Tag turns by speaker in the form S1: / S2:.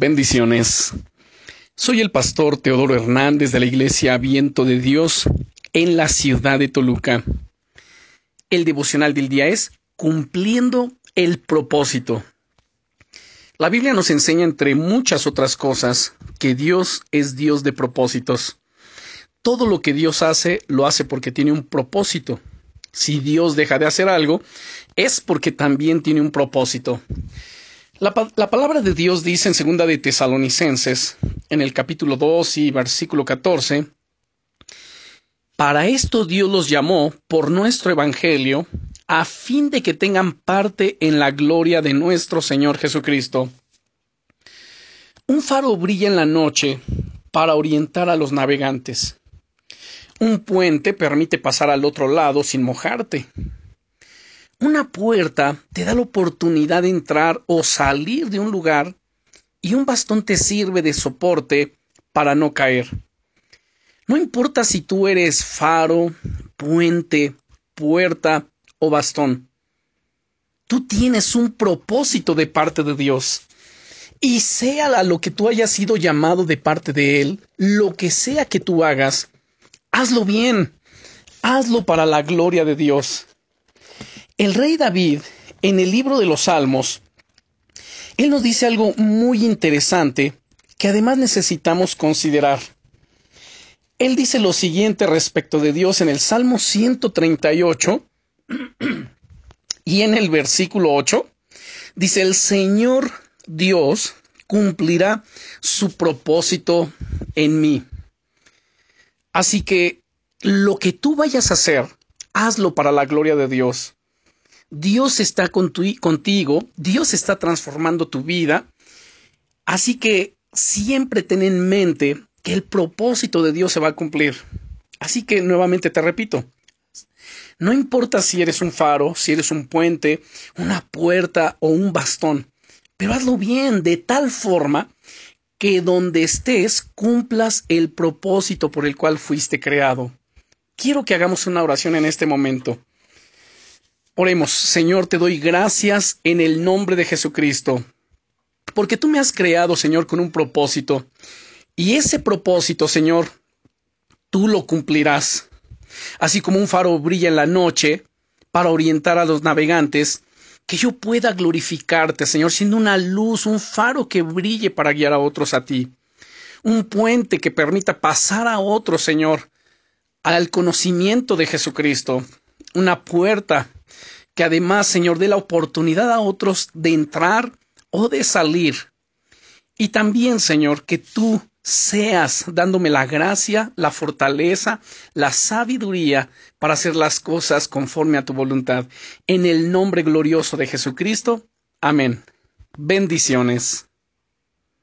S1: Bendiciones. Soy el pastor Teodoro Hernández de la Iglesia Viento de Dios en la ciudad de Toluca. El devocional del día es cumpliendo el propósito. La Biblia nos enseña, entre muchas otras cosas, que Dios es Dios de propósitos. Todo lo que Dios hace, lo hace porque tiene un propósito. Si Dios deja de hacer algo, es porque también tiene un propósito. La, palabra de Dios dice en segunda de Tesalonicenses, en el capítulo 2 y versículo 14, Para esto Dios los llamó por nuestro Evangelio, a fin de que tengan parte en la gloria de nuestro Señor Jesucristo. Un faro brilla en la noche para orientar a los navegantes. Un puente permite pasar al otro lado sin mojarte. Una puerta te da la oportunidad de entrar o salir de un lugar y un bastón te sirve de soporte para no caer. No importa si tú eres faro, puente, puerta o bastón. Tú tienes un propósito de parte de Dios. Y sea lo que tú hayas sido llamado de parte de Él, lo que sea que tú hagas, hazlo bien. Hazlo para la gloria de Dios. El rey David, en el libro de los Salmos, él nos dice algo muy interesante que además necesitamos considerar. Él dice lo siguiente respecto de Dios en el Salmo 138 y en el versículo 8. Dice, el Señor Dios cumplirá su propósito en mí. Así que lo que tú vayas a hacer, hazlo para la gloria de Dios. Dios está contigo, Dios está transformando tu vida. Así que siempre ten en mente que el propósito de Dios se va a cumplir. Así que nuevamente te repito, no importa si eres un faro, si eres un puente, una puerta o un bastón, pero hazlo bien, de tal forma que donde estés cumplas el propósito por el cual fuiste creado. Quiero que hagamos una oración en este momento. Oremos, Señor, te doy gracias en el nombre de Jesucristo, porque tú me has creado, Señor, con un propósito, y ese propósito, Señor, tú lo cumplirás. Así como un faro brilla en la noche para orientar a los navegantes, que yo pueda glorificarte, Señor, siendo una luz, un faro que brille para guiar a otros a ti, un puente que permita pasar a otros, Señor, al conocimiento de Jesucristo, una puerta que además, Señor, dé la oportunidad a otros de entrar o de salir. Y también, Señor, que tú seas dándome la gracia, la fortaleza, la sabiduría para hacer las cosas conforme a tu voluntad. En el nombre glorioso de Jesucristo. Amén. Bendiciones.